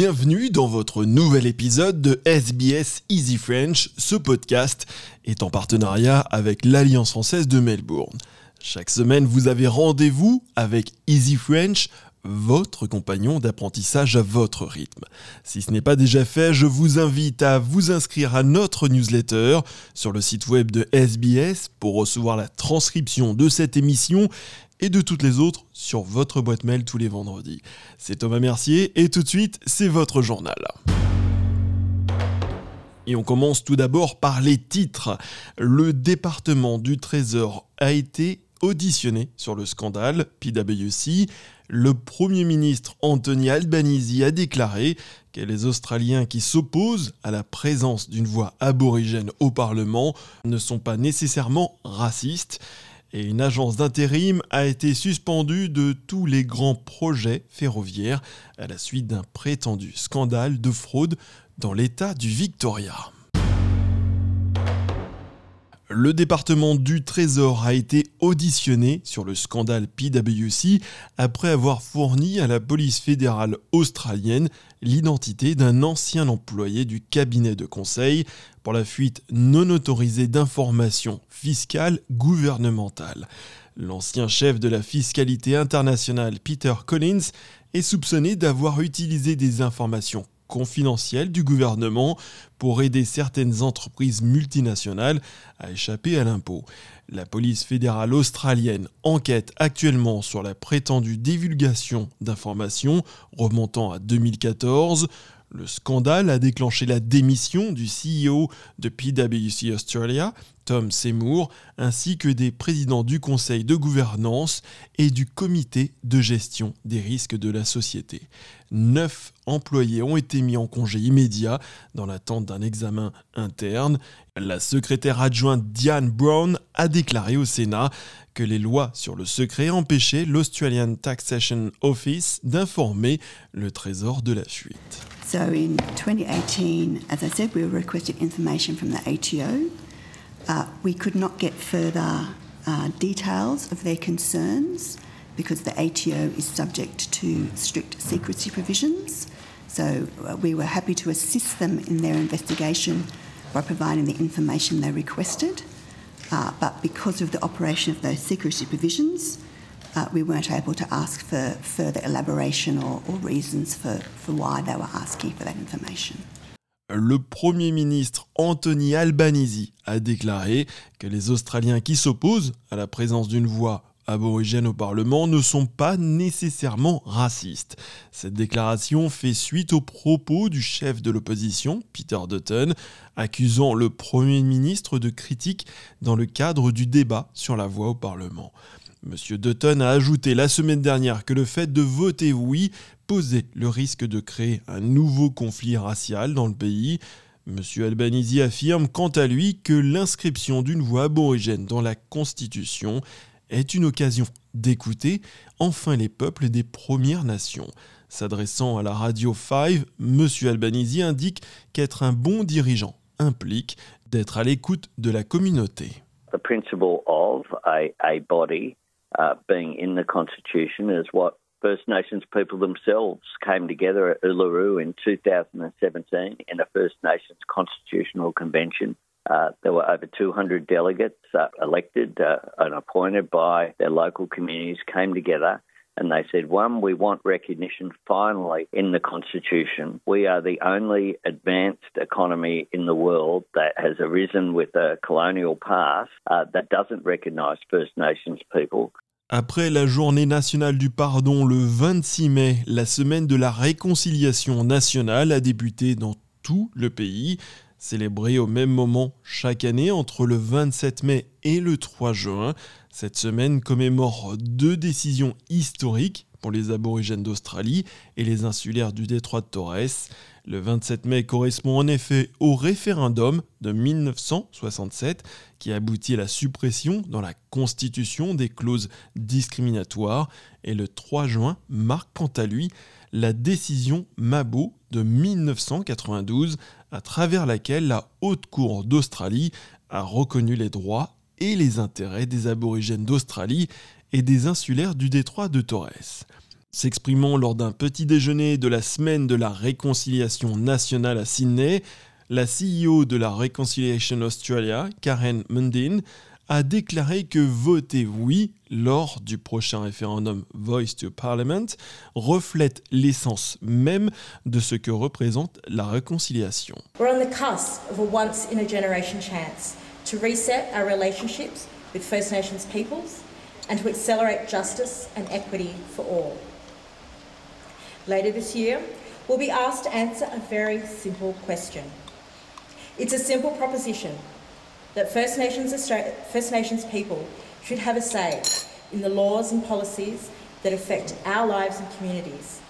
bienvenue dans votre nouvel épisode de SBS Easy French. Ce podcast est en partenariat avec l'Alliance française de Melbourne. Chaque semaine, vous avez rendez-vous avec Easy French, votre compagnon d'apprentissage à votre rythme. Si ce n'est pas déjà fait, je vous invite à vous inscrire à notre newsletter sur le site web de SBS pour recevoir la transcription de cette émission et de toutes les autres sur votre boîte mail tous les vendredis. C'est Thomas Mercier et tout de suite, c'est votre journal. Et on commence tout d'abord par les titres. Le département du Trésor a été auditionné sur le scandale PwC le Premier ministre Anthony Albanese a déclaré que les Australiens qui s'opposent à la présence d'une voix aborigène au Parlement ne sont pas nécessairement racistes. Et une agence d'intérim a été suspendue de tous les grands projets ferroviaires à la suite d'un prétendu scandale de fraude dans l'État du Victoria. Le département du Trésor a été auditionné sur le scandale PwC après avoir fourni à la police fédérale australienne l'identité d'un ancien employé du cabinet de conseil pour la fuite non autorisée d'informations fiscales gouvernementales. L'ancien chef de la fiscalité internationale Peter Collins est soupçonné d'avoir utilisé des informations confidentiel du gouvernement pour aider certaines entreprises multinationales à échapper à l'impôt. La police fédérale australienne enquête actuellement sur la prétendue divulgation d'informations remontant à 2014. Le scandale a déclenché la démission du CEO de PwC Australia, Tom Seymour, ainsi que des présidents du conseil de gouvernance et du comité de gestion des risques de la société. Neuf employés ont été mis en congé immédiat dans l'attente d'un examen interne. La secrétaire adjointe Diane Brown a déclaré au Sénat que les lois sur le secret empêchaient l'Australian Taxation Office d'informer le Trésor de la fuite. So in 2018, as I said, we requested information from the ATO. Uh, we could not get further uh, details of their concerns because the ATO is subject to strict secrecy provisions. So uh, we were happy to assist them in their investigation by providing the information they requested. Uh, but because of the operation of those secrecy provisions, uh, we weren't able to ask for further elaboration or, or reasons for, for why they were asking for that information. Le Premier ministre Anthony Albanese a déclaré que les Australiens qui s'opposent à la présence d'une voix aborigène au Parlement ne sont pas nécessairement racistes. Cette déclaration fait suite aux propos du chef de l'opposition, Peter Dutton, accusant le Premier ministre de critique dans le cadre du débat sur la voix au Parlement. M. Dutton a ajouté la semaine dernière que le fait de voter oui posait le risque de créer un nouveau conflit racial dans le pays. M. Albanese affirme quant à lui que l'inscription d'une voix aborigène dans la Constitution est une occasion d'écouter enfin les peuples des Premières Nations. S'adressant à la radio 5, M. Albanese indique qu'être un bon dirigeant implique d'être à l'écoute de la communauté. Uh, being in the Constitution is what First Nations people themselves came together at Uluru in 2017 in a First Nations Constitutional Convention. Uh, there were over 200 delegates uh, elected uh, and appointed by their local communities, came together and they said, one, we want recognition finally in the Constitution. We are the only advanced economy in the world that has arisen with a colonial past uh, that doesn't recognise First Nations people. Après la journée nationale du pardon le 26 mai, la semaine de la réconciliation nationale a débuté dans tout le pays. Célébrée au même moment chaque année entre le 27 mai et le 3 juin, cette semaine commémore deux décisions historiques pour les aborigènes d'Australie et les insulaires du détroit de Torres. Le 27 mai correspond en effet au référendum de 1967 qui aboutit à la suppression dans la Constitution des clauses discriminatoires et le 3 juin marque quant à lui la décision Mabo de 1992 à travers laquelle la Haute Cour d'Australie a reconnu les droits et les intérêts des aborigènes d'Australie et des insulaires du détroit de Torres. S'exprimant lors d'un petit déjeuner de la semaine de la réconciliation nationale à Sydney, la CEO de la Reconciliation Australia, Karen Mundin, a déclaré que voter oui lors du prochain référendum Voice to Parliament reflète l'essence même de ce que représente la réconciliation. We're on the cusp of a once in a generation chance to reset our relationships with First Nations peoples and to accelerate justice and equity for all. Later this year, we'll be asked to answer a very simple question. It's a simple proposition that First Nations, Australia, First Nations people should have a say in the laws and policies that affect our lives and communities.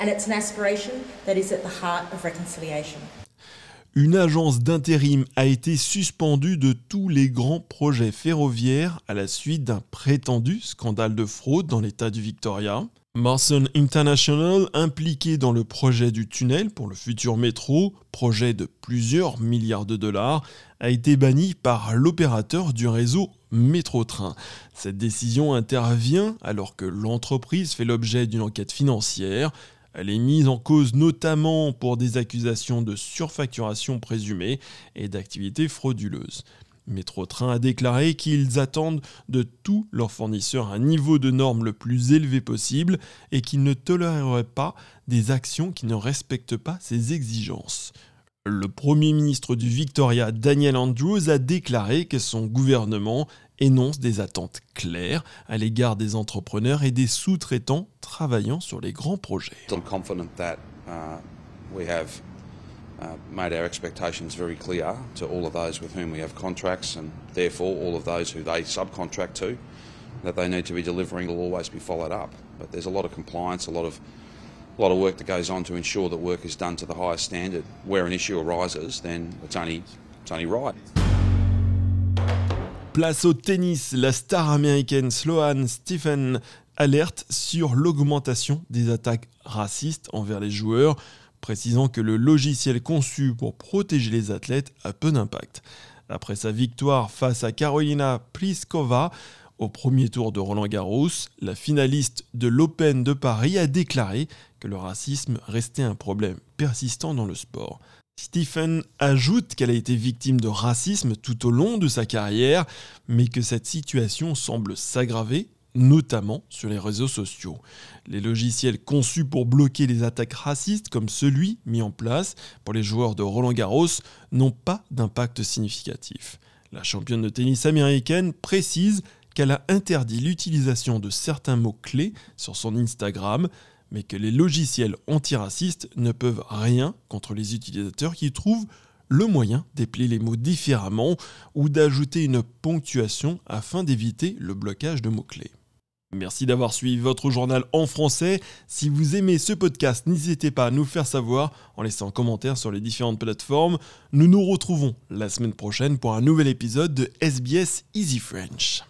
And it's an aspiration that is at the heart of reconciliation. Une agence d'intérim a été suspendue de tous les grands projets ferroviaires à la suite d'un prétendu scandale de fraude dans l'État du Victoria. Marson International, impliqué dans le projet du tunnel pour le futur métro, projet de plusieurs milliards de dollars, a été banni par l'opérateur du réseau Métro-Train. Cette décision intervient alors que l'entreprise fait l'objet d'une enquête financière. Elle est mise en cause notamment pour des accusations de surfacturation présumée et d'activités frauduleuses. Métro-Train a déclaré qu'ils attendent de tous leurs fournisseurs un niveau de normes le plus élevé possible et qu'ils ne toléreraient pas des actions qui ne respectent pas ces exigences. Le Premier ministre du Victoria, Daniel Andrews, a déclaré que son gouvernement énonce des attentes claires à l'égard des entrepreneurs et des sous-traitants travaillant sur les grands projets. uh, made our expectations very clear to all of those with whom we have contracts and therefore all of those who they subcontract to that they need to be delivering will always be followed up. But there's a lot of compliance, a lot of lot of work that goes on to ensure that work is done to the highest standard. Where an issue arises, then it's only it's only right. Place au tennis, la star américaine Sloane Stephen alerte sur l'augmentation des attaques racistes envers les joueurs précisant que le logiciel conçu pour protéger les athlètes a peu d'impact. Après sa victoire face à Carolina Pliskova au premier tour de Roland Garros, la finaliste de l'Open de Paris a déclaré que le racisme restait un problème persistant dans le sport. Stephen ajoute qu'elle a été victime de racisme tout au long de sa carrière, mais que cette situation semble s'aggraver notamment sur les réseaux sociaux. Les logiciels conçus pour bloquer les attaques racistes, comme celui mis en place pour les joueurs de Roland Garros, n'ont pas d'impact significatif. La championne de tennis américaine précise qu'elle a interdit l'utilisation de certains mots-clés sur son Instagram, mais que les logiciels antiracistes ne peuvent rien contre les utilisateurs qui trouvent le moyen d'épeler les mots différemment ou d'ajouter une ponctuation afin d'éviter le blocage de mots-clés. Merci d'avoir suivi votre journal en français. Si vous aimez ce podcast, n'hésitez pas à nous faire savoir en laissant un commentaire sur les différentes plateformes. Nous nous retrouvons la semaine prochaine pour un nouvel épisode de SBS Easy French.